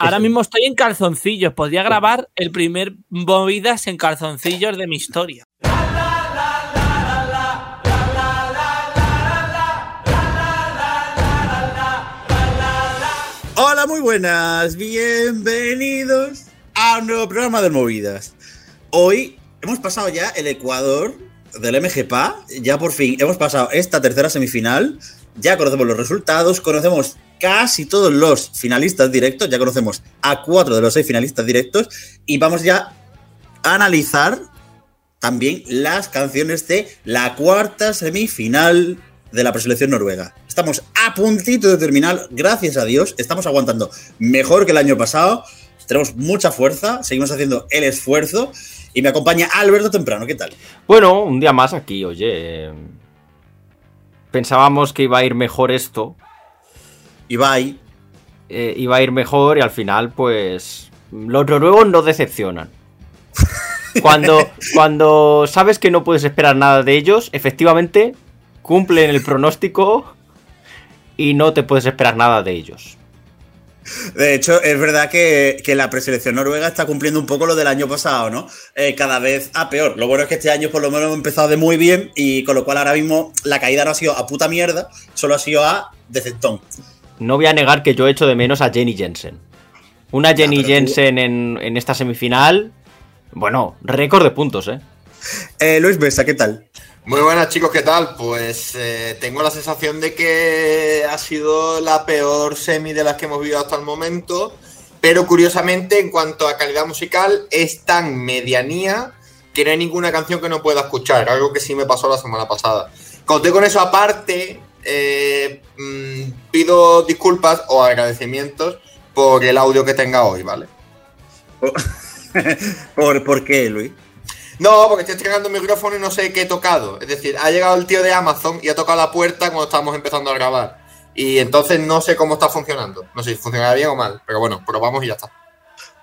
Ahora mismo estoy en calzoncillos. Podría grabar el primer movidas en calzoncillos de mi historia. Hola, muy buenas. Bienvenidos a un nuevo programa de movidas. Hoy hemos pasado ya el Ecuador del MGPA. Ya por fin hemos pasado esta tercera semifinal. Ya conocemos los resultados, conocemos casi todos los finalistas directos, ya conocemos a cuatro de los seis finalistas directos y vamos ya a analizar también las canciones de la cuarta semifinal de la preselección noruega. Estamos a puntito de terminar, gracias a Dios, estamos aguantando mejor que el año pasado, tenemos mucha fuerza, seguimos haciendo el esfuerzo y me acompaña Alberto Temprano, ¿qué tal? Bueno, un día más aquí, oye. Pensábamos que iba a ir mejor esto. Ibai. Eh, iba a ir mejor y al final, pues. Los noruegos no decepcionan. Cuando, cuando sabes que no puedes esperar nada de ellos, efectivamente cumplen el pronóstico y no te puedes esperar nada de ellos. De hecho, es verdad que, que, la preselección noruega está cumpliendo un poco lo del año pasado, ¿no? Eh, cada vez a peor. Lo bueno es que este año por lo menos hemos empezado de muy bien y con lo cual ahora mismo la caída no ha sido a puta mierda, solo ha sido a deceptón. No voy a negar que yo echo de menos a Jenny Jensen. Una Jenny Jensen en, en, esta semifinal. Bueno, récord de puntos, ¿eh? eh Luis Besa, ¿qué tal? Muy buenas chicos, ¿qué tal? Pues eh, tengo la sensación de que ha sido la peor semi de las que hemos vivido hasta el momento, pero curiosamente en cuanto a calidad musical es tan medianía que no hay ninguna canción que no pueda escuchar, algo que sí me pasó la semana pasada. Conté con eso aparte, eh, mmm, pido disculpas o agradecimientos por el audio que tenga hoy, ¿vale? ¿Por, ¿Por qué, Luis? No, porque estoy estrenando el micrófono y no sé qué he tocado. Es decir, ha llegado el tío de Amazon y ha tocado la puerta cuando estábamos empezando a grabar. Y entonces no sé cómo está funcionando. No sé si funcionará bien o mal, pero bueno, probamos y ya está.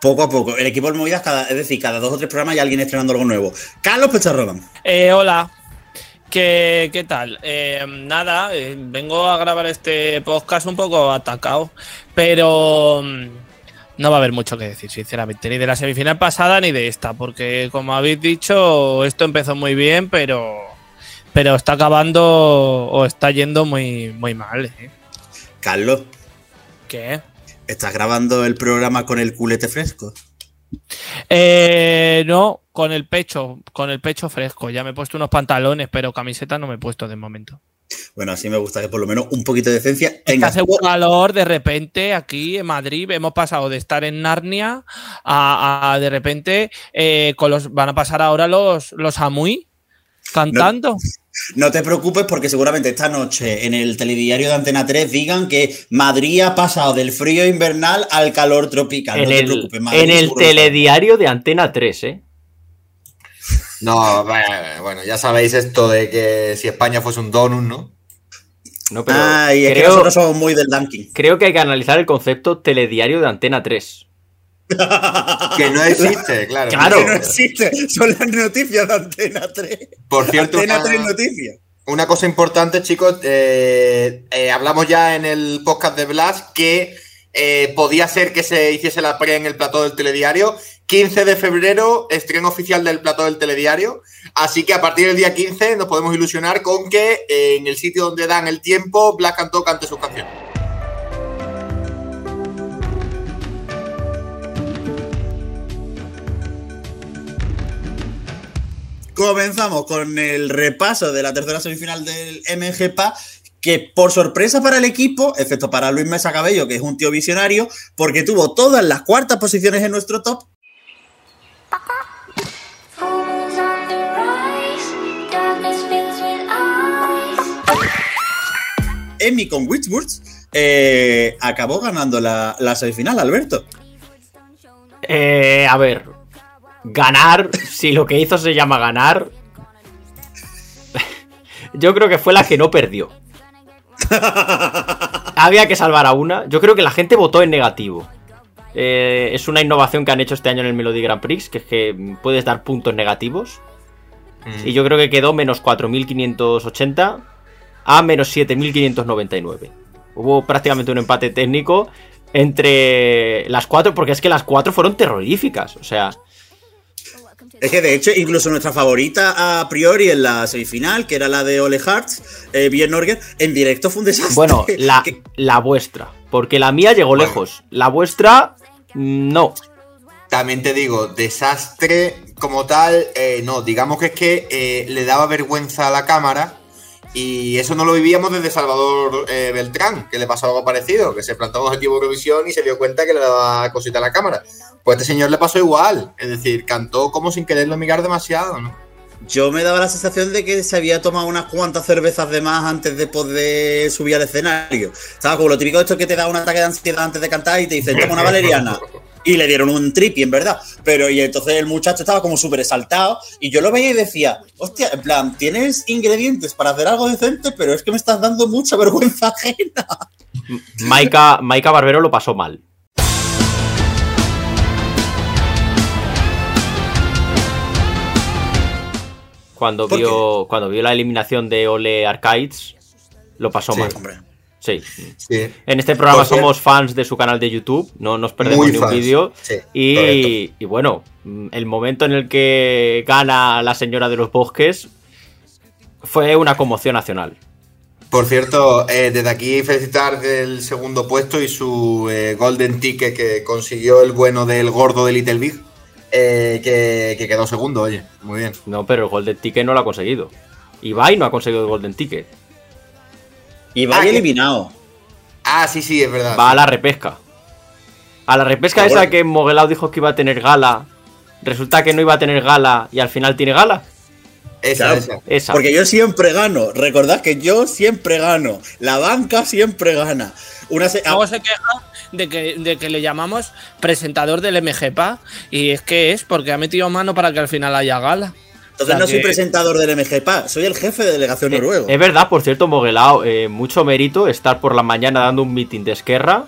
Poco a poco. El equipo de movidas, cada, es decir, cada dos o tres programas hay alguien estrenando algo nuevo. Carlos Pecharroban. Eh, hola. ¿Qué, ¿Qué, tal? Eh, nada, eh, vengo a grabar este podcast un poco atacado, pero no va a haber mucho que decir, sinceramente, ni de la semifinal pasada ni de esta, porque como habéis dicho, esto empezó muy bien, pero, pero está acabando o está yendo muy, muy mal. ¿eh? Carlos. ¿Qué? ¿Estás grabando el programa con el culete fresco? Eh, no, con el pecho, con el pecho fresco. Ya me he puesto unos pantalones, pero camiseta no me he puesto de momento. Bueno, así me gusta que por lo menos un poquito de decencia tenga. Hace un calor de repente aquí en Madrid. Hemos pasado de estar en Narnia a, a de repente eh, con los van a pasar ahora los, los Amui cantando. No, no, te preocupes porque seguramente esta noche en el telediario de Antena 3 digan que Madrid ha pasado del frío invernal al calor tropical. En no el, te preocupes, Madrid en el telediario de Antena 3, ¿eh? No, bueno, ya sabéis esto de que si España fuese un donut, ¿no? No, pero ah, y es creo, que nosotros somos muy del ranking. Creo que hay que analizar el concepto telediario de Antena 3. que no existe, claro. Claro. Que no existe, son las noticias de Antena 3. Por cierto, Antena una, 3 Noticias. Una cosa importante, chicos, eh, eh, hablamos ya en el podcast de Blas que eh, podía ser que se hiciese la pre en el plató del telediario. 15 de febrero, estreno oficial del plató del telediario. Así que a partir del día 15 nos podemos ilusionar con que eh, en el sitio donde dan el tiempo, Blas cantó cante sus canciones. Comenzamos con el repaso de la tercera semifinal del MGPA, que por sorpresa para el equipo, excepto para Luis Mesa Cabello, que es un tío visionario, porque tuvo todas las cuartas posiciones en nuestro top. Emmy con Witchburst eh, acabó ganando la, la, semifinal, Alberto. Eh, a ver, ganar, si lo que hizo se llama ganar, yo creo que fue la que no perdió. Había que salvar a una. Yo creo que la gente votó en negativo. Eh, es una innovación que han hecho este año en el Melody Grand Prix, que es que puedes dar puntos negativos. Mm. Y yo creo que quedó menos 4.580 a menos 7.599. Hubo prácticamente un empate técnico. entre las cuatro, porque es que las cuatro fueron terroríficas. O sea, Es que de hecho, incluso nuestra favorita a priori en la semifinal, que era la de Ole Hartz, eh, Bien Norger, en directo fue un desastre. bueno, la, Que- la vuestra. Porque la mía llegó Bueno. lejos. La vuestra, mm, no. También te digo, desastre como tal, eh, no, digamos que es que eh, le daba vergüenza a la cámara y eso no lo vivíamos desde Salvador eh, Beltrán, que le pasó algo parecido, que se plantó un objetivo de Eurovisión y se dio cuenta que le daba cosita a la cámara. Pues a este señor le pasó igual, es decir, cantó como sin quererlo mirar demasiado, ¿no? Yo me daba la sensación de que se había tomado unas cuantas cervezas de más antes de poder subir al escenario. Estaba como lo típico de esto que te da un ataque de ansiedad antes de cantar y te dicen, toma una valeriana. Y le dieron un tripi, en verdad. Pero y entonces el muchacho estaba como súper exaltado. Y yo lo veía y decía, hostia, en plan, tienes ingredientes para hacer algo decente, pero es que me estás dando mucha vergüenza ajena. Maika, Maika Barbero lo pasó mal. Cuando ¿Por vio, cuando vio la eliminación de Ole Arcades, lo pasó Sí. mal. Hombre. Sí. Sí. En este programa Por cierto- somos fans de su canal de YouTube, no nos perdemos ni un vídeo. sí, y bueno, mm, el momento en el que gana la señora de los bosques fue una conmoción nacional. Por cierto, eh, desde aquí felicitar del segundo puesto y su eh, Golden Ticket que consiguió el bueno del gordo de Little Big, eh, que, que quedó segundo, oye, muy bien. No, pero el Golden Ticket no lo ha conseguido. Ibai no ha conseguido el Golden Ticket. Y va Ah, que- eliminado. Ah, sí, sí, es verdad. Va a la repesca. A la repesca Ah, esa bueno. que Moguelao dijo que iba a tener gala. Resulta que no iba a tener gala y al final tiene gala. Esa, Claro. esa. Esa. Porque yo siempre gano. Recordad que yo siempre gano. La banca siempre gana. Una se- Luego se queja de que, de que le llamamos presentador del MGPA y es que es porque ha metido mano para que al final haya gala. Entonces O sea no soy que- presentador del MGPA, soy el jefe de delegación Eh, noruego. Es verdad, por cierto, Moguelao, eh, mucho mérito estar por la mañana dando un meeting de Esquerra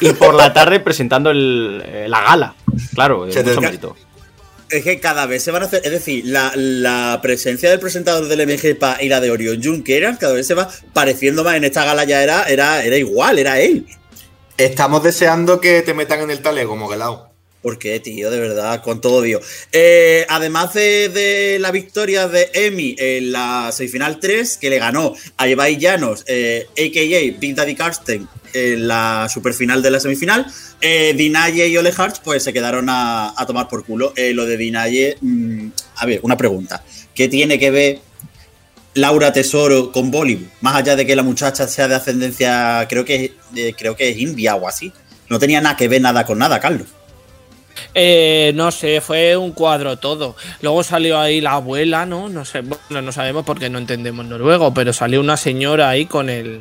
y por la tarde presentando el- eh, la gala. Claro, eh, Se te mucho mérito. Es que cada vez se van a hacer. Es decir, la, la presencia del presentador del MGPA y la de Orión Junqueras cada vez se va pareciendo más. En esta gala ya era, era, era igual, era él. Estamos deseando que te metan en el talego, Moguelao. ¿Por qué, tío? De verdad, con todo odio. Eh, además de, la victoria de Emi en la semifinal 3, que le ganó a Ibai Llanos, eh, a.k.a. Big Daddy Karsten, en la superfinal de la semifinal, eh, Dinaye y Ole Hartz pues se quedaron a, a tomar por culo. Eh, lo de Dinaye, mm, a ver, una pregunta. ¿Qué tiene que ver Laura Tesoro con Bollywood? Más allá de que la muchacha sea de ascendencia, creo que, eh, creo que es india o así. No tenía nada que ver nada con nada, Carlos. Eh, no sé, fue un cuadro todo. Luego salió ahí la abuela, ¿no? No sé, bueno, no sabemos porque no entendemos noruego, pero salió una señora ahí con el,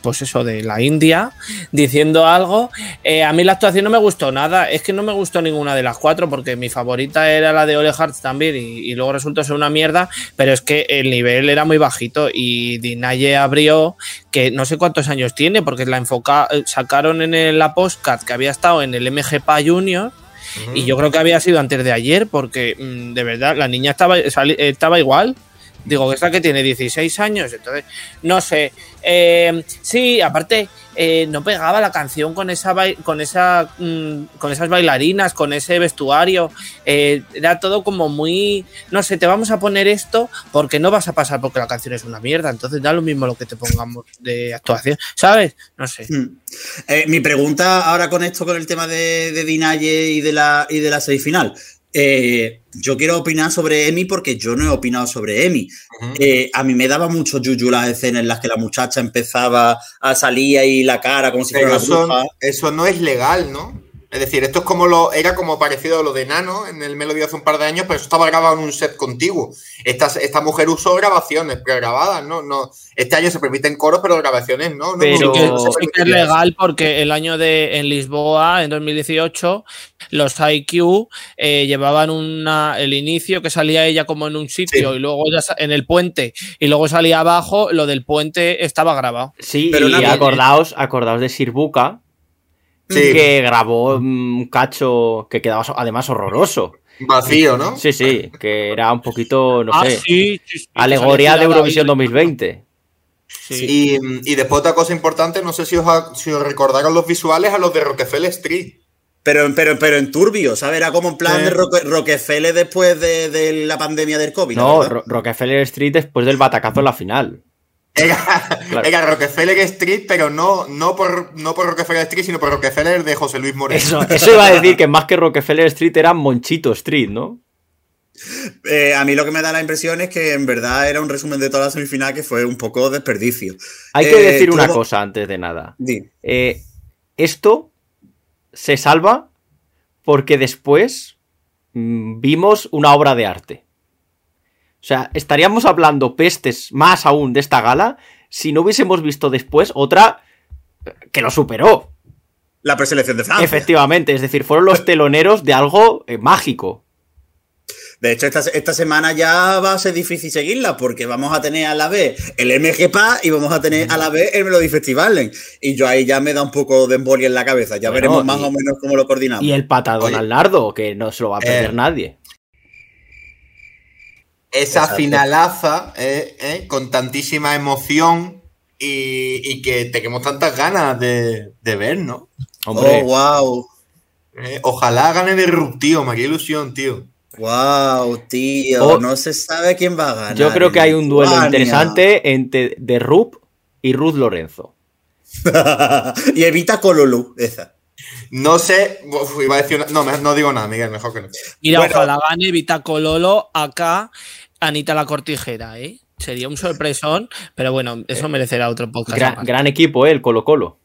pues eso, de la India, diciendo algo. Eh, a mí la actuación no me gustó nada, es que no me gustó ninguna de las cuatro, porque mi favorita era la de Ole Hartz también, y, luego resultó ser una mierda, pero es que el nivel era muy bajito, y Dinaye abrió, que no sé cuántos años tiene, porque la enfoca, eh, sacaron en el- la postcard que había estado en el MGPA Junior. Y yo creo que había sido antes de ayer, porque mm, de verdad la niña estaba, estaba igual. Digo, esta que tiene 16 años, entonces, no sé. Eh, sí, aparte, eh, no pegaba la canción con esa con esa mm, con esas bailarinas, con ese vestuario. Eh, era todo como muy. No sé, te vamos a poner esto porque no vas a pasar porque la canción es una mierda. Entonces da lo mismo lo que te pongamos de actuación. ¿Sabes? No sé. Mm. Eh, mi pregunta ahora con esto, con el tema de, de Dinaye y de la, y de la semifinal. Eh, yo quiero opinar sobre Emi porque yo no he opinado sobre Emi. Eh, a mí me daba mucho yuyu las escenas en las que la muchacha empezaba a salir ahí la cara como si fuera Pero una eso, bruja. eso no es legal, ¿no? Es decir, esto es como lo. Era como parecido a lo de Nano en el Melody hace un par de años, pero eso estaba grabado en un set contiguo. Esta, esta mujer usó grabaciones pregrabadas, ¿no? no Este año se permiten coros, pero grabaciones no. no, Pero- no, que, no se sí que es legal porque el año de en Lisboa, en 2018, los IQ eh, llevaban una, el inicio que salía ella como en un sitio Sí. y luego ya en el puente y luego salía abajo, lo del puente estaba grabado. Sí, Pero y acordaos, acordaos de Sirbuka, Sí, que grabó mm, un cacho que quedaba además horroroso. vacío, ¿no? Sí, sí, que era un poquito, no Ah, sé, sí, sí, alegoría de Eurovisión tirada 2020. Sí. Y, y después otra cosa importante, no sé si os, ha- si os recordaron los visuales a los de Rockefeller Street. Pero, pero, pero en turbio, ¿sabes? Era como en plan Sí. de Roque- Rockefeller después de, de la pandemia del COVID. No, Rockefeller Street después del batacazo en la final. Era, Claro. era Rockefeller Street, pero no, no, por, no por Rockefeller Street, sino por Rockefeller de José Luis Moreno. Eso, eso iba a decir que más que Rockefeller Street era Monchito Street, ¿no? Eh, a mí lo que me da la impresión es que en verdad era un resumen de toda la semifinal que fue un poco desperdicio. Hay que Eh, decir una cosa antes de nada. Eh, esto se salva porque después mm, vimos una obra de arte. O sea, estaríamos hablando pestes más aún de esta gala si no hubiésemos visto después otra que lo superó. La preselección de Francia. Efectivamente, es decir, fueron los teloneros de algo eh, mágico. De hecho, esta, esta semana ya va a ser difícil seguirla porque vamos a tener a la vez el MGPA y vamos a tener a la vez el Melody Festival. Y yo ahí ya me da un poco de embolia en la cabeza. Ya Bueno, veremos más y- o menos cómo lo coordinamos. Y el patadón Oye. al nardo, que no se lo va a perder Eh. nadie. Esa Exacto. finalaza, eh, eh, con tantísima emoción y, y que tenemos tantas ganas de, de ver, ¿no? Hombre, Oh, wow. Eh, ojalá gane Disruptivo, me haría ilusión, tío. Wow, tío. Oh. no se sabe quién va a ganar. yo creo que hay un duelo interesante entre de Rup y Ruth Lorenzo. y evita Cololu, esa. No sé, uf, iba a decir una- no, me- no digo nada, Miguel, mejor que no. Mira, Bueno. ojalá gane Vita Cololo acá, Anita la Cortijera, ¿eh? Sería un sorpresón, pero bueno, eso merecerá otro podcast. Gran, gran equipo, ¿eh? el Colo Colo.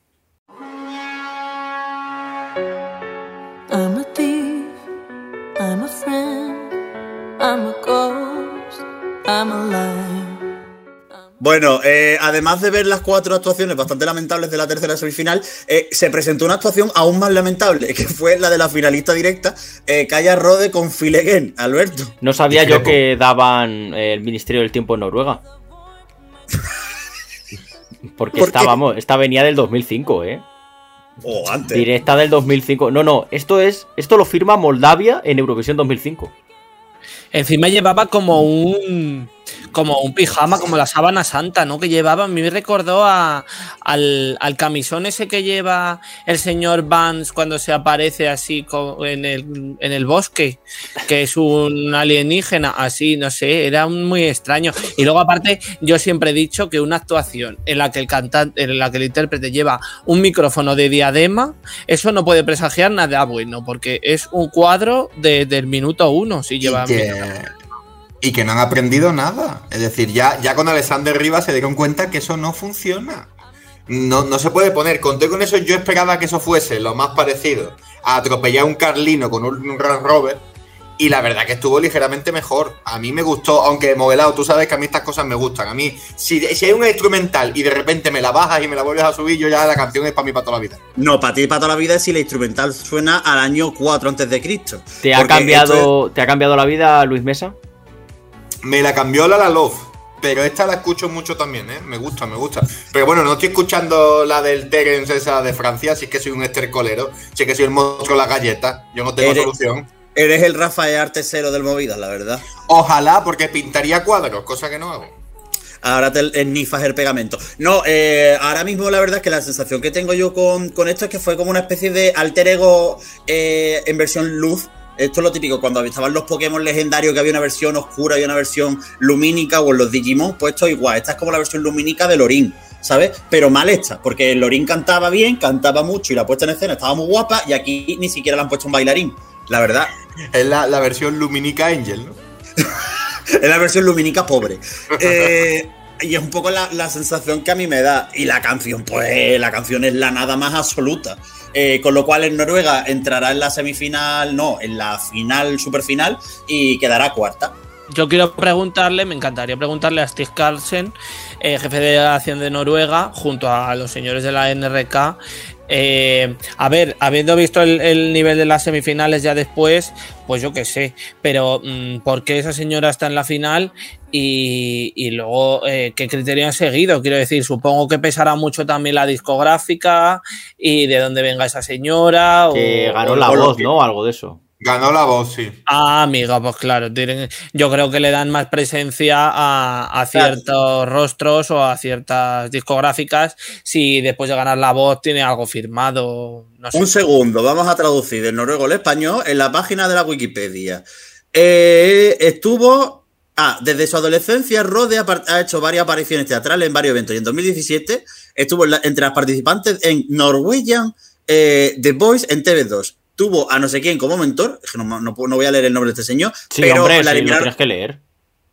Bueno, eh, además de ver las cuatro actuaciones bastante lamentables de la tercera semifinal, eh, se presentó una actuación aún más lamentable, que fue la de la finalista directa, eh, Kaya Rode con Again, Alberto. No sabía yo que daban eh, el Ministerio del Tiempo en Noruega. Porque ¿Por esta, venía del 2005, ¿eh? O antes. Directa del 2005. No, no, esto es esto lo firma Moldavia en Eurovisión 2005. Encima llevaba como un como un pijama, como la sábana santa, ¿no? Que llevaba, a mí me recordó a, al, al camisón ese que lleva el señor Vance cuando se aparece así en el, en el bosque, que es un alienígena, así, no sé, era muy extraño. Y luego aparte, yo siempre he dicho que una actuación en la que el cantante, en la que el intérprete lleva un micrófono de diadema, eso no puede presagiar nada bueno, porque es un cuadro de- del minuto uno, si lleva y, que, y que no han aprendido nada. Es decir, ya, ya con Alexander Rivas se dieron cuenta que eso no funciona. No, no se puede poner. Conté con eso, yo esperaba que eso fuese lo más parecido a atropellar un Carlino con un, un Range Rover. Y la verdad que estuvo ligeramente mejor. A mí me gustó, aunque modelado, tú sabes que a mí estas cosas me gustan. A mí, si, si hay una instrumental y de repente me la bajas y me la vuelves a subir, yo ya la canción es para mí para toda la vida. No, para ti y para toda la vida si la instrumental suena al año 4 antes de Cristo. ¿Te ha, cambiado, ¿Te ha cambiado la vida, Luis Mesa? Me la cambió la La Love. Pero esta la escucho mucho también, ¿eh? Me gusta, me gusta. Pero bueno, no estoy escuchando la del Terence esa de Francia, así que soy un estercolero. Sí que soy el monstruo de las galletas. Yo no tengo Eres- solución. Eres el Rafael Artesero del Movidas, la verdad. Ojalá, porque pintaría cuadros, cosa que no hago. Ahora te ennifas el pegamento. No, eh, ahora mismo la verdad es que la sensación que tengo yo con, con esto es que fue como una especie de alter ego eh, en versión luz. Esto es lo típico, cuando estaban los Pokémon legendarios que había una versión oscura y una versión lumínica, o en los Digimon, pues esto igual. Esta es como la versión lumínica de Lorin, ¿sabes? Pero mal hecha, porque Lorin cantaba bien, cantaba mucho y la puesta en escena estaba muy guapa, y aquí ni siquiera le han puesto un bailarín. La verdad, Es la, la versión Luminica Angel, ¿no? es la versión lumínica pobre. Eh, y es un poco la, la sensación que a mí me da. Y la canción, pues la canción es la nada más absoluta. Eh, con lo cual en Noruega entrará en la semifinal, no, en la final, superfinal, y quedará cuarta. Yo quiero preguntarle, me encantaría preguntarle a Stig Carlsen, eh, jefe de delegación de Noruega, junto a los señores de la NRK. eh, a ver, habiendo visto el, el nivel de las semifinales ya después, pues yo qué sé, pero mm, ¿por qué esa señora está en la final? Y, y luego, eh, ¿qué criterio han seguido? Quiero decir, supongo que pesará mucho también la discográfica y de dónde venga esa señora. Que o- ganó la o voz, que- ¿no? Algo de eso. Ganó la voz, sí. Ah, amigo, pues claro. tienen- yo creo que le dan más presencia a, a ciertos rostros o a ciertas discográficas si después de ganar la voz tiene algo firmado. No sé. Un segundo, vamos a traducir del noruego al español en la página de la Wikipedia. Eh, estuvo. Ah, desde su adolescencia, Rode ha, hecho varias apariciones teatrales en varios eventos y en 2017 estuvo en la- entre las participantes en Norwegian eh, The Voice en TV2. Tuvo a no sé quién como mentor, es que no, no no voy a leer el nombre de este señor, Sí, pero hombre, la sí, lo eliminaron- tienes que leer.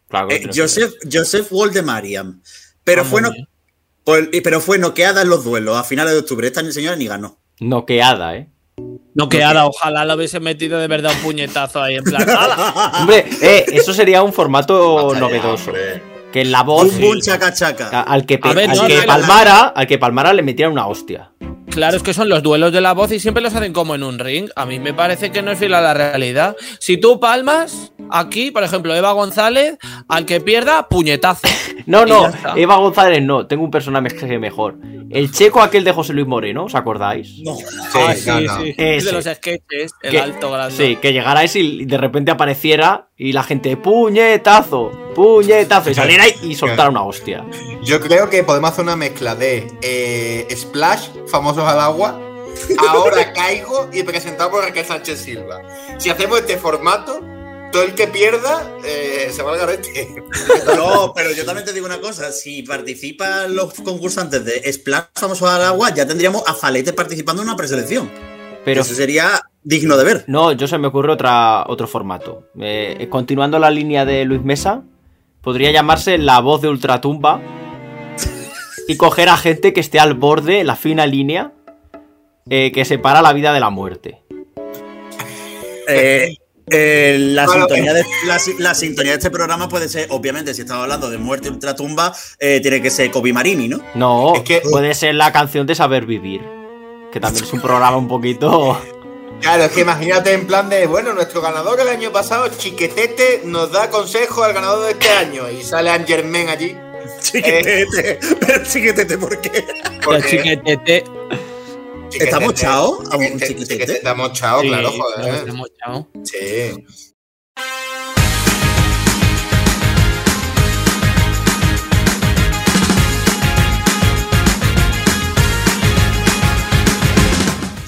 Claro que eh, lo tienes que Joseph, Joseph Waldemariam. Pero, Ah, fue no- pero fue noqueada en los duelos a finales de octubre. Esta señora ni ganó. leer. Noqueada, ¿eh? No queda, ojalá lo hubiese metido de verdad un puñetazo ahí en plan. Hombre, eh, eso sería un formato novedoso. Que en la voz. Un buen chaca chaca. Al que, pe- ver, al no, que no, no, palmara, al que palmara le metieran una hostia. Claro, es que son los duelos de la voz y siempre los hacen como en un ring. A mí me parece que no es fiel a la realidad. Si tú palmas, aquí, por ejemplo, Eva González, al que pierda, puñetazo. No, no. Eva González no, tengo un personaje mejor. El checo aquel de José Luis Moreno, ¿os acordáis? No. Ah, Sí, gana. Es Ese. de los sketches, el Que- alto grande. Sí, que llegara ese y de repente apareciera y la gente, puñetazo, puñetazo, y saliera y- y soltara una hostia. Yo creo que podemos hacer una mezcla de eh, Splash, famosos al agua, ahora caigo y presentado por Raquel Sánchez Silva. Si hacemos este formato, todo el que pierda eh, se va al garete. No, pero yo también te digo una cosa. Si participan los concursantes de Splash Famosos al Agua, ya tendríamos a Falete participando en una preselección. Pero Eso sería digno de ver. no, yo se me ocurre otra, otro formato. Eh, continuando la línea de Luis Mesa, podría llamarse La voz de Ultratumba y coger a gente que esté al borde, la fina línea, eh, que separa la vida de la muerte. Eh, eh, la, Bueno, sintonía de, la, si- la sintonía de este programa puede ser, obviamente, si estamos hablando de muerte y ultratumba, eh, tiene que ser Kobe Marini, ¿no? No, Es que- puede ser la canción de Saber Vivir, que también es un programa un poquito... Claro, es que imagínate en plan de, bueno, nuestro ganador el año pasado, Chiquetete, nos da consejo al ganador de este año. Y sale Angermen allí. Chiquetete. Pero chiquetete, ¿por qué? Porque- chiquetete. Chiquetete está mochado, Sí, claro, joder. está mochado. Sí.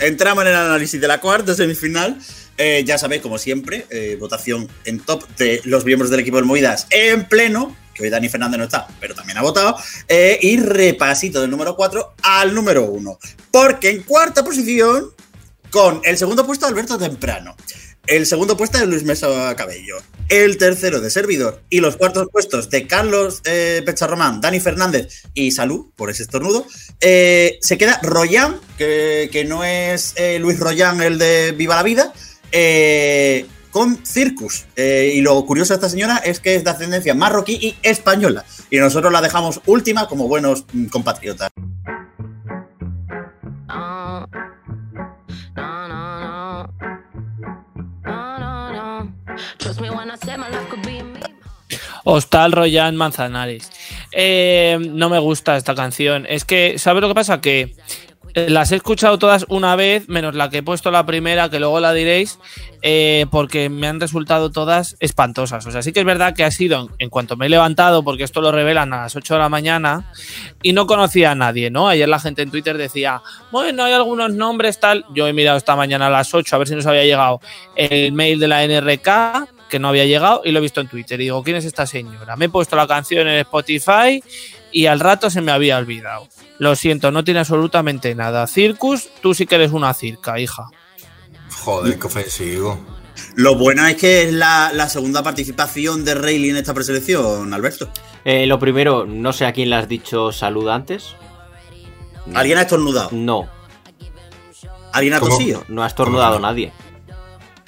Entramos en el análisis de la cuarta semifinal. Eh, ya sabéis, como siempre, eh, votación en top de los miembros del equipo del Movidas en pleno, que hoy Dani Fernández no está, pero también ha votado, eh, y repasito del número 4 al número 1. Porque en cuarta posición, con el segundo puesto de Alberto Temprano, el segundo puesto de Luis Mesa Cabello, el tercero de Servidor y los cuartos puestos de Carlos eh, Pecharromán, Dani Fernández y Salud, por ese estornudo, eh, se queda Royan, que, no es eh, Luis Royan el de Viva la Vida, con Circus. Y lo curioso de esta señora es que es de ascendencia marroquí y española. Y nosotros la dejamos última como buenos mm, compatriotas. Hostal Royan Manzanares. Eh, no me gusta esta canción. Es que, ¿sabes lo que pasa? Que las he escuchado todas una vez, menos la que he puesto la primera, que luego la diréis, eh, porque me han resultado todas espantosas. O sea, sí que es verdad que ha sido en, en cuanto me he levantado, porque esto lo revelan a las 8 de la mañana, y no conocía a nadie, ¿no? Ayer la gente en Twitter decía, bueno, hay algunos nombres, tal. Yo he mirado esta mañana a las 8 a ver si nos había llegado el mail de la NRK, que no había llegado, y lo he visto en Twitter. Y digo, ¿quién es esta señora? Me he puesto la canción en Spotify y al rato se me había olvidado. Lo siento, no tiene absolutamente nada. Circus, tú sí que eres una circa, hija. Joder, qué ofensivo. Lo bueno es que es la, la segunda participación de Rayleigh en esta preselección, Alberto. Eh, lo primero, no sé a quién le has dicho salud antes. ¿Alguien ha estornudado? No, ¿Alguien ha tosido? no ha estornudado nadie.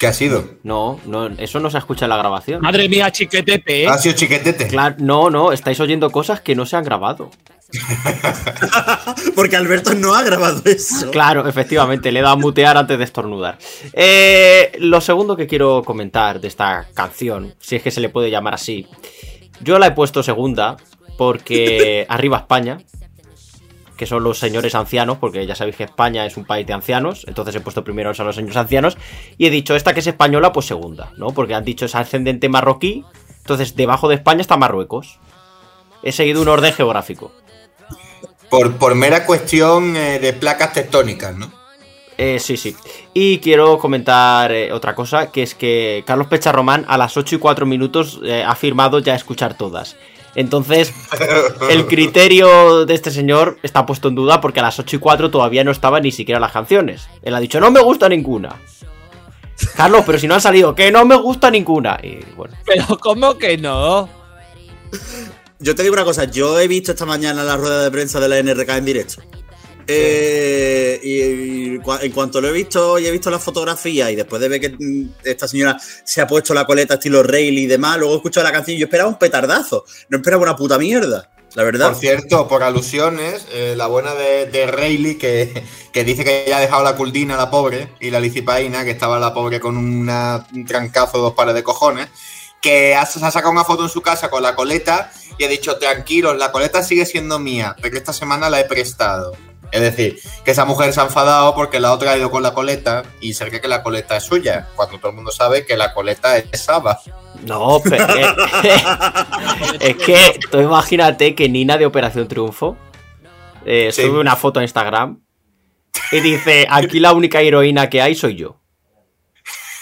¿Qué ha sido? No, no, eso no se escucha en la grabación. Madre mía, chiquetete, ¿eh? Ha sido chiquetete. Claro, no, no, estáis oyendo cosas que no se han grabado. Porque Alberto no ha grabado eso. Claro, efectivamente, le he dado a mutear antes de estornudar. Eh, lo segundo que quiero comentar de esta canción, si es que se le puede llamar así, yo la he puesto segunda porque arriba España, que son los señores ancianos, porque ya sabéis que España es un país de ancianos, entonces he puesto primero a los señores ancianos, y he dicho esta que es española, pues segunda, ¿no? Porque han dicho es ascendente marroquí, entonces debajo de España está Marruecos. He seguido un orden geográfico. Por, por mera cuestión eh, de placas tectónicas, ¿no? Eh, sí, sí. Y quiero comentar eh, otra cosa, que es que Carlos Pecharromán a las 8 y 4 minutos eh, ha firmado ya escuchar todas. Entonces, el criterio de este señor está puesto en duda porque a las 8 y 4 todavía no estaban ni siquiera las canciones. Él ha dicho, no me gusta ninguna. Carlos, pero si no han salido, que no me gusta ninguna. Y bueno, Pero ¿cómo que no? Yo te digo una cosa, yo he visto esta mañana la rueda de prensa de la NRK en directo. Eh, y, en cuanto lo he visto y he visto la fotografía y después de ver que mm, esta señora se ha puesto la coleta estilo Rayleigh y demás, luego he escuchado la canción y yo esperaba un petardazo, no esperaba una puta mierda, la verdad. Por cierto, por alusiones, eh, la buena de, de Rayleigh, que, que dice que ya ha dejado la culdina, la pobre, y la licipaina, que estaba la pobre con una- un trancazo de dos pares de cojones, que ha- se ha sacado una foto en su casa con la coleta y ha dicho, tranquilos, la coleta sigue siendo mía, pero esta semana la he prestado. Es decir, que esa mujer se ha enfadado porque la otra ha ido con la coleta y se cree que la coleta es suya, cuando todo el mundo sabe que la coleta es Saba. no, pero, es que tú imagínate que Nina de Operación Triunfo eh, Sí. sube una foto a Instagram y dice, aquí la única heroína que hay soy yo.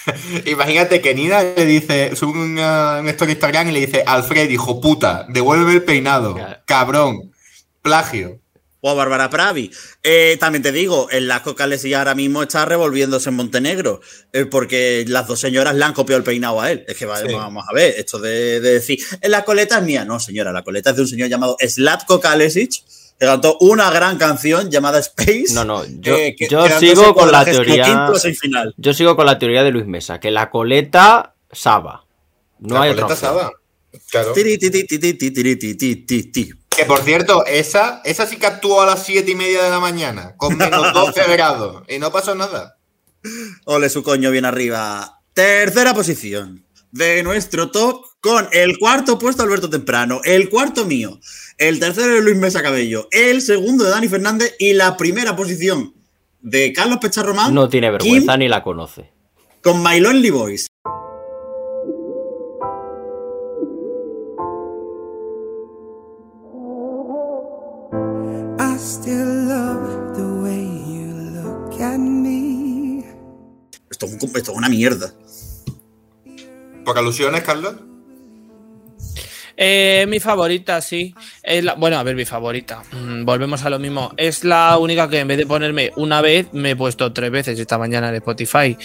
Imagínate que Nina le dice, sube una- un story Instagram y le dice, Alfred, hijo puta, devuelve el peinado, Claro. cabrón, plagio. O a Bárbara Pravi. Eh, también te digo, el Lasco Calesi ahora mismo está revolviéndose en Montenegro. eh, porque las dos señoras le han copiado el peinado a él. Es que Sí. vamos a ver, esto de, de decir, "Eh, la coleta es mía. No, señora, la coleta es de un señor llamado Slatko Kalesic, que cantó una gran canción llamada Space. No, no, yo, eh, que- yo quedándose sigo con la teoría. Yo sigo con la teoría de Luis Mesa, que la coleta Saba. No La hay coleta. Saba. Claro. Que por cierto, esa, esa sí que actuó a las siete y media de la mañana, con menos 12 grados, y no pasó nada. Ole su coño bien arriba. Tercera posición de nuestro top con el cuarto puesto Alberto Temprano, el cuarto mío, el tercero de Luis Mesa Cabello, el segundo de Dani Fernández y la primera posición de Carlos Pecharromán No tiene vergüenza Kim ni la conoce. con My Lonely Boys. Esto es, un- esto es una mierda. ¿Por alusiones, Carlos? Eh, mi favorita, sí. Es la- bueno, a ver, mi favorita. Mm, volvemos a lo mismo. Es la única que en vez de ponerme una vez, me he puesto tres veces esta mañana en Spotify.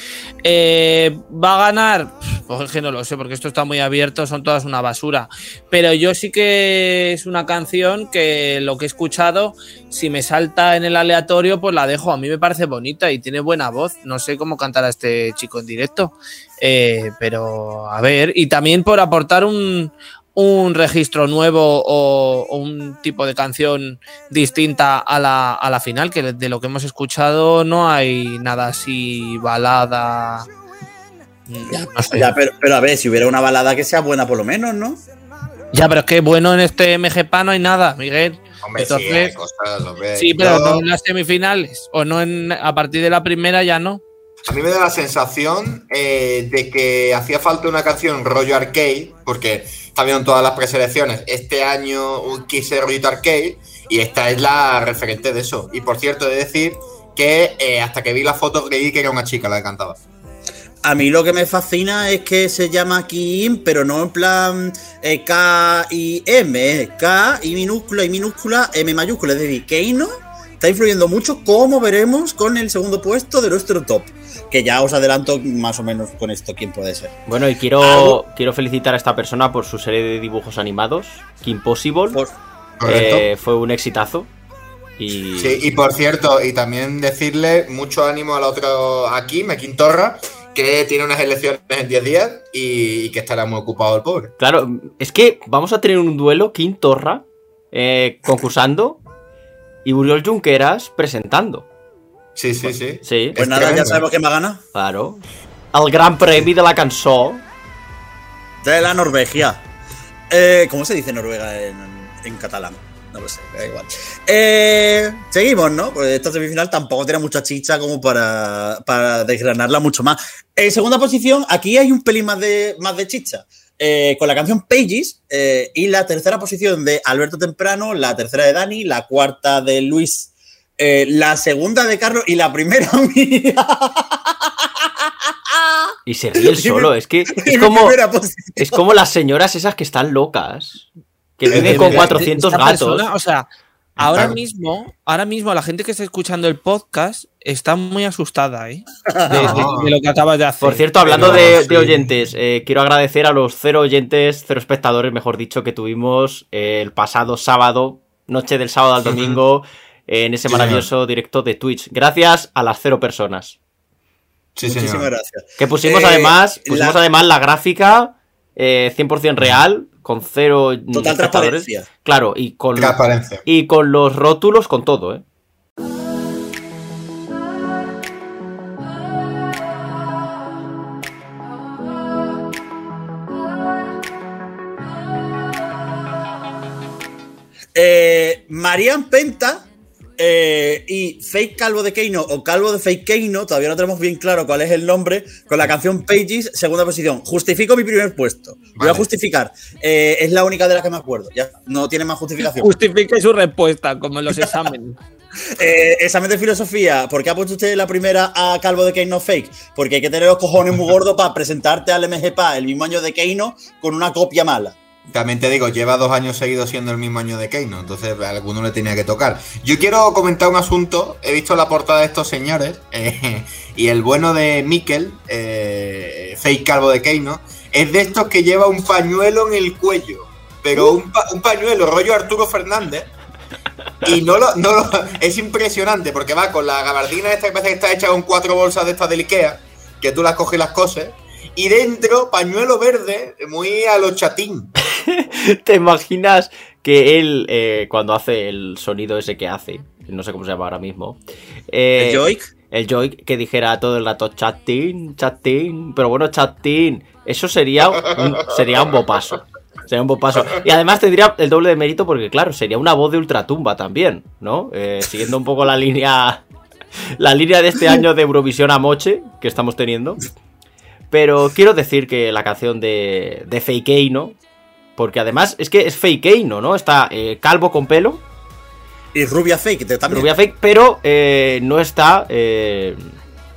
Eh, ¿Va a ganar? Pues es que no lo sé, porque esto está muy abierto, son todas una basura. Pero yo sí que es una canción que lo que he escuchado, si me salta en el aleatorio, pues la dejo. A mí me parece bonita y tiene buena voz. No sé cómo cantará este chico en directo. Eh, pero a ver, y también por aportar un, un registro nuevo o, o un tipo de canción distinta a la, a la final, que de lo que hemos escuchado no hay nada así balada. No sé. Ya, pero, pero a ver, si hubiera una balada que sea buena por lo menos, ¿no? Ya, pero es que bueno en este MGPA no hay nada, Miguel. Hombre, sí, Entonces- hay cosas, hombre. Sí, pero Yo- no en las semifinales. O no en, a partir de la primera ya no. A mí me da la sensación eh, de que hacía falta una canción rollo arcade, porque viendo todas las preselecciones. Este año quise rollo arcade y esta es la referente de eso. Y por cierto, he de decir que eh, hasta que vi la foto creí que era una chica la que cantaba. A mí lo que me fascina es que se llama Kim, pero no en plan eh, K y M, eh, K y minúscula y minúscula, M mayúscula. Es decir, Keino está influyendo mucho, como veremos con el segundo puesto de nuestro top. Que ya os adelanto más o menos con esto quién puede ser. Bueno, y quiero, Algo- quiero felicitar a esta persona por su serie de dibujos animados, Kim Possible. Por- Correcto. Eh, fue un exitazo. Y, Sí, y por cierto, y también decirle mucho ánimo al otro aquí, a Quintorra, que tiene unas elecciones en 10 días y, y que estará muy ocupado el pobre. Claro, es que vamos a tener un duelo Kim Torra eh, concursando y Uriol Junqueras presentando. Sí, sí, sí. Sí, Pues Es nada, ya sabemos quién va a ganar. claro. El gran premio de la canción. De la Norvegia. Eh, ¿Cómo se dice Noruega en, en catalán? No lo sé, da igual. Eh, seguimos, ¿no? Pues esta semifinal tampoco tiene mucha chicha como para, para desgranarla mucho más. En segunda posición, aquí hay un pelín más de, más de chicha. eh, con la canción Pages eh, y la tercera posición de Alberto Temprano, la tercera de Dani, la cuarta de Luis, eh, la segunda de Carlos y la primera mía. Y se ríe el solo, es que es como, es como las señoras esas que están locas, que De viven con verdad, 400 esta gatos. persona, o sea, ahora Claro. mismo, ahora mismo la gente que está escuchando el podcast está muy asustada, ¿eh? De, de- de lo que acabas de hacer. Por cierto, hablando Pero, de, sí. de oyentes, eh, quiero agradecer a los cero oyentes, cero espectadores, mejor dicho, que tuvimos eh, el pasado sábado, noche del sábado al domingo, eh, en ese Sí, maravilloso directo de Twitch. Gracias a las cero personas. Sí, Muchísimas señor. gracias. Que pusimos Eh, además, pusimos la- además la gráfica eh, 100% real, con cero Total transparencia. Claro, y con, Transparencia. y con los rótulos, con todo, ¿eh? Eh, Marian Penta eh, y Fake Calvo de Keino o Calvo de Fake Keino, todavía no tenemos bien claro cuál es el nombre, con la canción Pages, segunda posición. Justifico mi primer puesto. Voy a justificar. Eh, es la única de las que me acuerdo. Ya no tiene más justificación. Justifique su respuesta, como en los exámenes. Eh, examen de filosofía. ¿Por qué ha puesto usted la primera a Calvo de Keino Fake? Porque hay que tener los cojones muy gordos para presentarte al MGPA el mismo año de Keino con una copia mala. También te digo, lleva dos años seguidos siendo el mismo año de Keino, entonces a alguno le tenía que tocar. Yo quiero comentar un asunto, he visto la portada de estos señores, eh, y el bueno de Mikel, eh, calvo de Keino, es de estos que lleva un pañuelo en el cuello, pero un, pa- un pañuelo rollo Arturo Fernández. Y no lo, no es impresionante porque va con la gabardina esta que parece que está hecha con cuatro bolsas de estas del Ikea, que tú las coges las coses, y dentro pañuelo verde, muy a los chatín. ¿Te imaginas que él, eh, cuando hace el sonido ese que hace, no sé cómo se llama ahora mismo, eh, ¿El Joik? el que dijera todo el rato chatín, chatín, pero bueno, chatín, eso sería un, sería un bopaso. Sería un bopaso. Y además tendría el doble de mérito porque, claro, sería una voz de ultratumba también, ¿no? Eh, siguiendo un poco la línea. La línea de este año de Eurovisión a moche que estamos teniendo. Pero quiero decir que la canción de, de Fakeino, porque además es que es Fakeino, ¿no? Está eh, calvo con pelo, Y Rubia Fake también. rubia fake, pero eh, no está eh,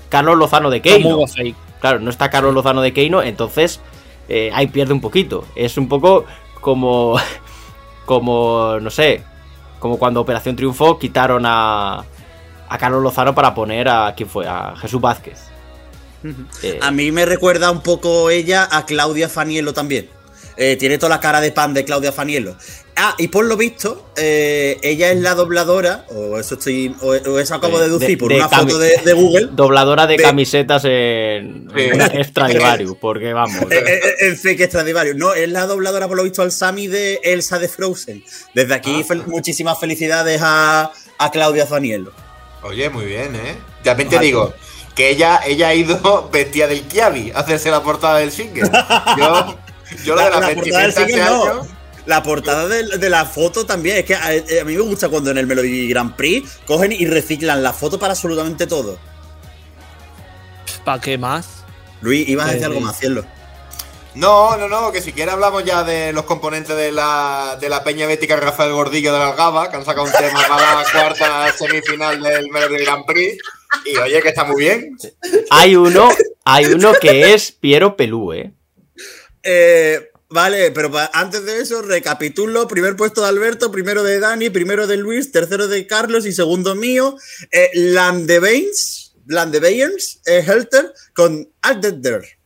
Carlos Lozano de Keino. Fake. Claro, no está Carlos Lozano de Keino, entonces eh, ahí pierde un poquito. Es un poco como. Como. No sé. Como cuando Operación Triunfo quitaron a. A Carlos Lozano para poner a. ¿Quién fue? A Jesús Vázquez. Eh, A mí me recuerda un poco ella a Claudia Fanielo también. Eh, tiene toda la cara de pan de Claudia Fanielo. Ah, y por lo visto, eh, ella es la dobladora, o eso estoy, o, o eso acabo de De- deducir por de una foto de, de Google. dobladora de de- camisetas en, en Stradivarius, porque vamos. Eh, El fake Stradivarius. No, es la dobladora, por lo visto, al Sami de Elsa de Frozen. Desde aquí, fel- muchísimas felicidades a, a Claudia Fanielo. Oye, muy bien, ¿eh? También te digo que ella, ella ha ido vestida del Kiabi a hacerse la portada del single. Yo, yo lo La, de la, la portada del single no. La portada de, de la foto también. Es que a, eh, a mí me gusta cuando en el Melody Grand Prix cogen y reciclan la foto para absolutamente todo. ¿Para qué más? Luis, ibas a decir Eh, algo más, hacerlo. No, no, no, que si quieres hablamos ya de los componentes de la, de la Peña Bética Rafael Gordillo de la Algaba, que han sacado un tema para la cuarta semifinal del Melody Grand Prix. Y oye, que está muy bien. Hay uno, hay uno que es Piero Pelú, ¿eh? Eh, vale, pero antes de eso, recapitulo. Primer puesto de Alberto, primero de Dani, primero de Luis, tercero de Carlos y segundo mío. Eh, Landeveins, Landeveins, eh, Helter con 19...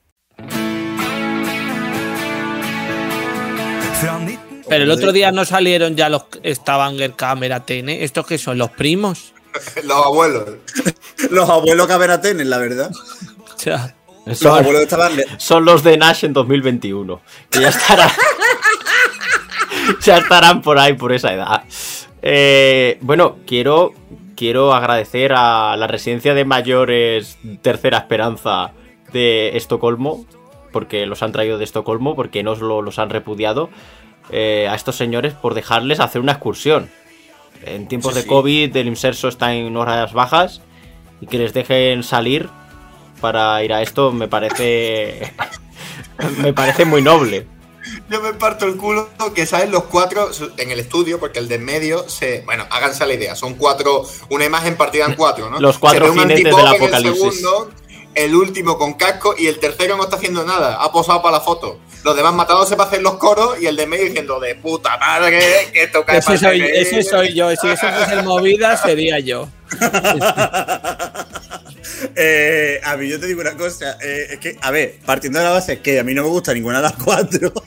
Pero el otro día no salieron ya los Stavanger Cámara TN. ¿Estos qué son? ¿Los primos? Los abuelos. Los abuelos Caberatenen, la verdad. Son, los de Nash en 2021. Que ya estarán. ya estarán por ahí, por esa edad. Eh, bueno, quiero, quiero agradecer a la residencia de mayores Tercera Esperanza de Estocolmo. Porque los han traído de Estocolmo, porque no lo- los han repudiado. eh, a estos señores por dejarles hacer una excursión. En tiempos Sí, de sí. COVID, el inserso está en horas bajas y que les dejen salir para ir a esto me parece. me parece muy noble. Yo me parto el culo que salen los cuatro en el estudio, porque el de en medio se. Bueno, háganse la idea. Son cuatro. Una imagen partida en cuatro, ¿no? Los cuatro Se ve un jinetes del en el apocalipsis. segundo, el último con casco y el tercero no está haciendo nada. Ha posado para la foto. Los demás matándose para hacer los coros y el de en medio diciendo de puta madre que toca Ese soy, ese soy yo. Si eso fuese el movida, sería yo. Eh, a mí yo te digo una cosa, eh, es que, a ver, partiendo de la base que a mí no me gusta ninguna de las cuatro.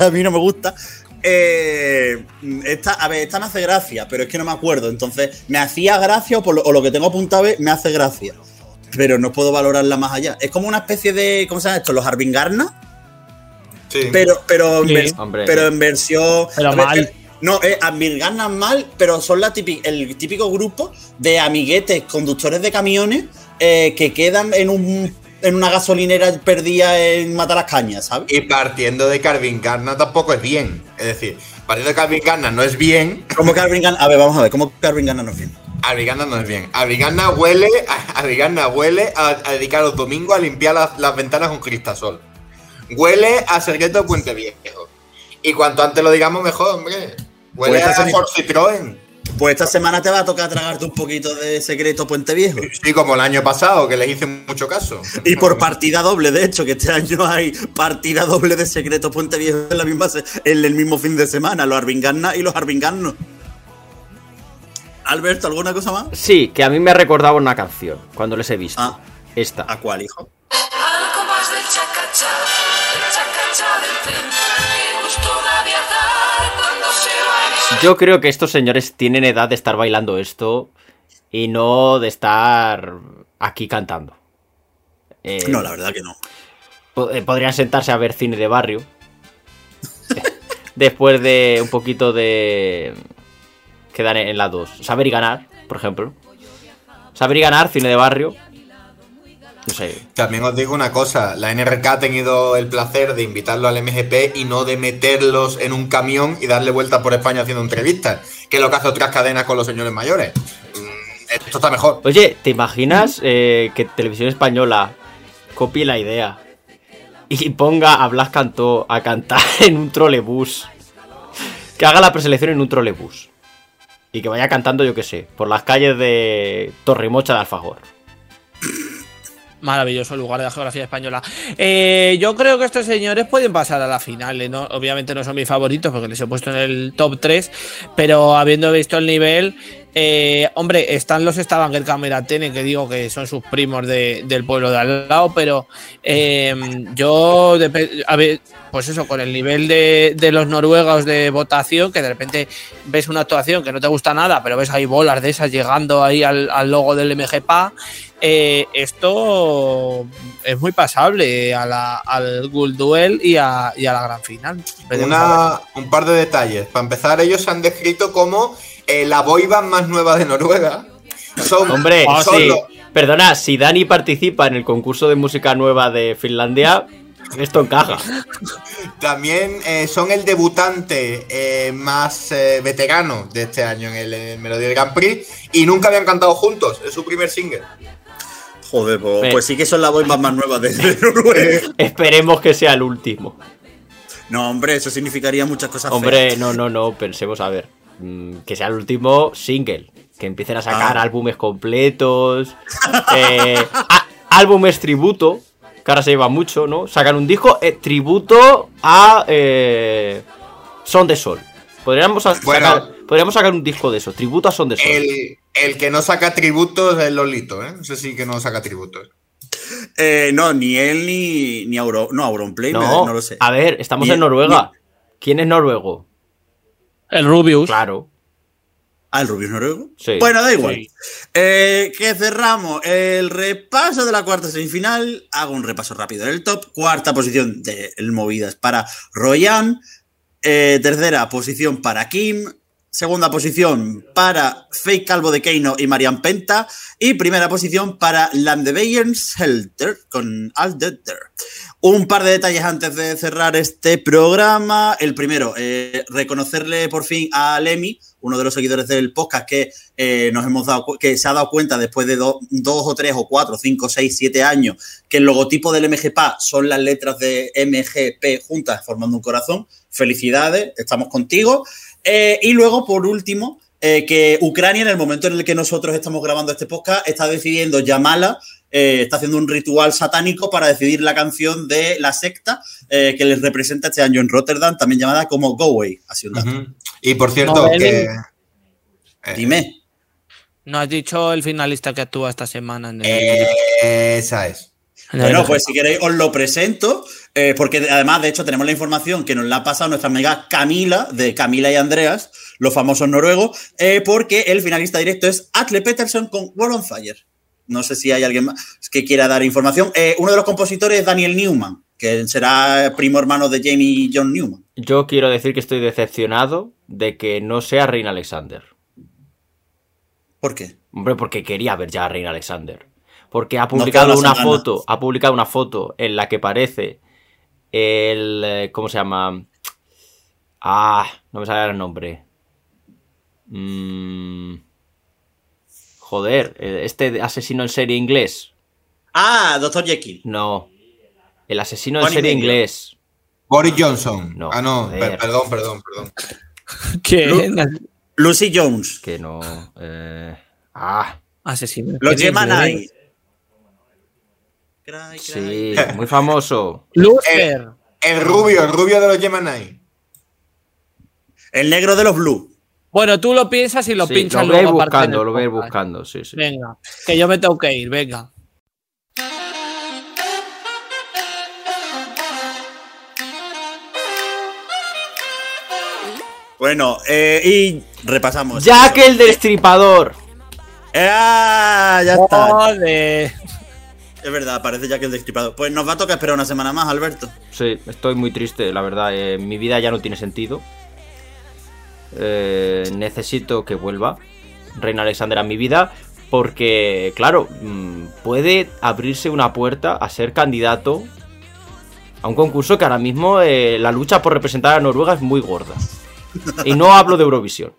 a mí no me gusta. Eh, esta, a ver, esta me hace gracia, pero es que no me acuerdo. Entonces, me hacía gracia o, por lo, o lo que tengo apuntado es, me hace gracia. Pero no puedo valorarla más allá. Es como una especie de. ¿Cómo se llama esto? Los Arvingarna. Sí. Pero, pero, en Sí. Hombre, pero sí. en versión. Pero ver, mal. eh, no, eh, Arvingarna mal, pero son la el típico grupo de amiguetes conductores de camiones eh, que quedan en un en una gasolinera perdida en matar las cañas, ¿sabes? Y partiendo de Carvin Garna tampoco es bien. Es decir, partiendo de Carvin Garna no es bien. ¿Cómo que Arvingarna? A ver, vamos a ver, ¿cómo que Arvingarna no es bien? Arvigana no es bien. Arvigana huele, huele a, a dedicar los domingos a limpiar las, las ventanas con cristasol. Huele a de Puente Viejo. Y cuanto antes lo digamos, mejor, hombre. Huele Pues esta a Ford Citroën. Pues esta semana te va a tocar tragarte un poquito de secreto Puente Viejo. Sí, como el año pasado, que les hice mucho caso. Y por partida doble, de hecho, que este año hay partida doble de secreto Puente Viejo en, la misma en el mismo fin de semana, los Arvingarna y los Arvingarnos. Alberto, ¿alguna cosa más? Sí, que a mí me ha recordado una canción cuando les he visto. Ah. Esta. ¿A cuál, hijo? Al compás del chacachá, Yo creo que estos señores tienen edad de estar bailando esto y no de estar aquí cantando. Eh, No, la verdad que no. eh, podrían sentarse a ver cine de barrio. Después de un poquito de. Quedar en la 2. Saber y ganar, por ejemplo. Saber y ganar, cine de barrio. También os digo una cosa, la NRK ha tenido el placer de invitarlo al MGP y no de meterlos en un camión y darle vuelta por España haciendo entrevistas, que es lo que hace otras cadenas con los señores mayores. Mm, Esto está mejor. Oye, ¿te imaginas eh, que Televisión Española copie la idea y ponga a Blas Cantó a cantar en un trolebús? Que haga la preselección en un trolebús. Y que vaya cantando, yo qué sé, por las calles de Torrimocha de Alfajor. Maravilloso lugar de la geografía española. Eh, yo creo que estos señores pueden pasar a la final. ¿eh? ¿no? Obviamente no son mis favoritos porque les he puesto en el top 3, pero habiendo visto el nivel, eh, hombre, están los Stavanger Cameratene, que digo que son sus primos de- del pueblo de al lado, pero eh, yo, a ver, pues eso, con el nivel de, de los noruegos de votación, que de repente ves una actuación que no te gusta nada, pero ves ahí bolas de esas llegando ahí al, al logo del MGPA, eh, esto es muy pasable a la- al Gold Duel y a, y a la gran final. Una, un par de detalles. Para empezar, ellos se han descrito como eh, la boyband más nueva de Noruega. Son, Hombre, son sí. los- Perdona, si Dani participa en el concurso de música nueva de Finlandia, esto encaja. También eh, son el debutante eh, más eh, veterano de este año en el, Melodía del Grand Prix y nunca habían cantado juntos. Es su primer single. Joder, pues, Eh. pues sí que son las bombas más nuevas de, de Noruega. Esperemos que sea el último. No, hombre, eso significaría muchas cosas Hombre, feas. no, no, no, pensemos a ver. Mm, Que sea el último single. Que empiecen a sacar Ah. álbumes completos. eh, álbumes tributo. Que ahora se lleva mucho, ¿no? Sacan un disco eh, tributo a eh, Son de Sol. Podríamos, Bueno. sacar, podríamos sacar un disco de eso. Tributo a Son de Sol. El, el que no saca tributos es Lolito, ¿eh? Ese sí que no saca tributos. Eh, no, ni él ni, ni Auro, no, Auronplay, no, no, lo sé. a ver, estamos Ni- en Noruega. ¿Quién es noruego? El Rubius. Claro. Ah, el Rubio es noruego. Sí. Bueno, da igual. Sí. Eh, que cerramos el repaso de la cuarta semifinal. Hago un repaso rápido del top. Cuarta posición de el Movidas para Royan. Eh, tercera posición para Kim. Segunda posición para Fake Calvo de Keino y Marian Penta. Y primera posición para Landebeyens Helter con Aldeter. Un par de detalles antes de cerrar este programa. El primero, eh, reconocerle por fin a Lemmy, uno de los seguidores del podcast, que eh, nos hemos dado que se ha dado cuenta después de do- dos o tres o cuatro, cinco, seis, siete años que el logotipo del MGPA son las letras de MGP juntas formando un corazón. Felicidades, estamos contigo. Eh, y luego, por último, eh, que Ucrania, en el momento en el que nosotros estamos grabando este podcast, está decidiendo llamarla, eh, está haciendo un ritual satánico para decidir la canción de la secta eh, que les representa este año en Rotterdam, también llamada como Go Away. Así un dato. Y por cierto, No, que. Belén. eh, Dime. No has dicho el finalista que actúa esta semana en el. eh, esa es. El Bueno, pues si queréis os lo presento, eh, porque además, de hecho, tenemos la información que nos la ha pasado nuestra amiga Camila, de Camila y Andreas, los famosos noruegos, eh, porque el finalista directo es Atle Peterson con World on Fire. No sé si hay alguien más que quiera dar información. Eh, uno de los compositores es Daniel Newman, que será primo hermano de Jamie John Newman. Yo quiero decir que estoy decepcionado de que no sea Reina Alexander. ¿Por qué? Hombre, porque quería ver ya a Reina Alexander. Porque ha publicado una semana. foto, ha publicado una foto en la que parece el eh, ¿cómo se llama? Ah, no me sale el nombre. Mm, joder, eh, este asesino en serie inglés. Ah, Dr. Jekyll. No. El asesino en serie inglés. Boris Johnson. No, ah, no, per- perdón, perdón, perdón. ¿Quién? Lucy Jones. Que no. eh, ah, Asesino. Los ¿Qué? Gemini. Cry, cry. sí, muy famoso. Lucifer. El rubio, el rubio de los Gemini. El negro de los Blue. Bueno, tú lo piensas y lo Sí, pinchas lo luego. buscando, lo voy a ir podcast. buscando, sí, sí. Venga, que yo me tengo que ir, venga. Bueno, eh, y repasamos. Jack el destripador. ¡Ah! Ya está. Joder. Es verdad, parece ya que el destripado. Pues nos va a tocar esperar una semana más, Alberto. Sí, estoy muy triste, la verdad. eh, mi vida ya no tiene sentido. Eh, necesito que vuelva Reina Alexander a mi vida. Porque, claro, mm, puede abrirse una puerta a ser candidato a un concurso que ahora mismo eh, la lucha por representar a Noruega es muy gorda. Y no hablo de Eurovisión.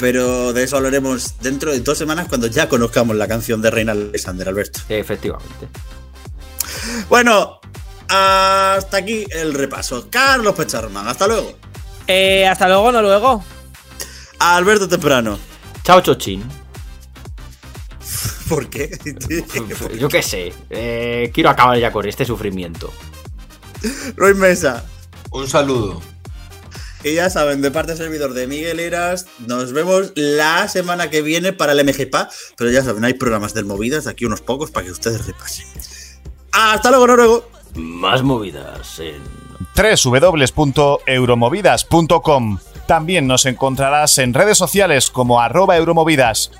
Pero de eso hablaremos dentro de dos semanas cuando ya conozcamos la canción de Reina Alexander, Alberto. Efectivamente. Bueno, hasta aquí el repaso. Carlos Pecharman, hasta luego. Eh, hasta luego, no luego. Alberto Temprano. Chao, Chochín. ¿Por qué? Yo qué sé. eh, quiero acabar ya con este sufrimiento. Roy Mesa. Un saludo. Y ya saben, de parte del servidor de Miguel Eras, nos vemos la semana que viene para el MGPA. Pero ya saben, hay programas del Movidas, aquí unos pocos para que ustedes repasen. Hasta luego, Noruego. Más movidas en www.euromovidas.com. También nos encontrarás en redes sociales como arroba euromovidas.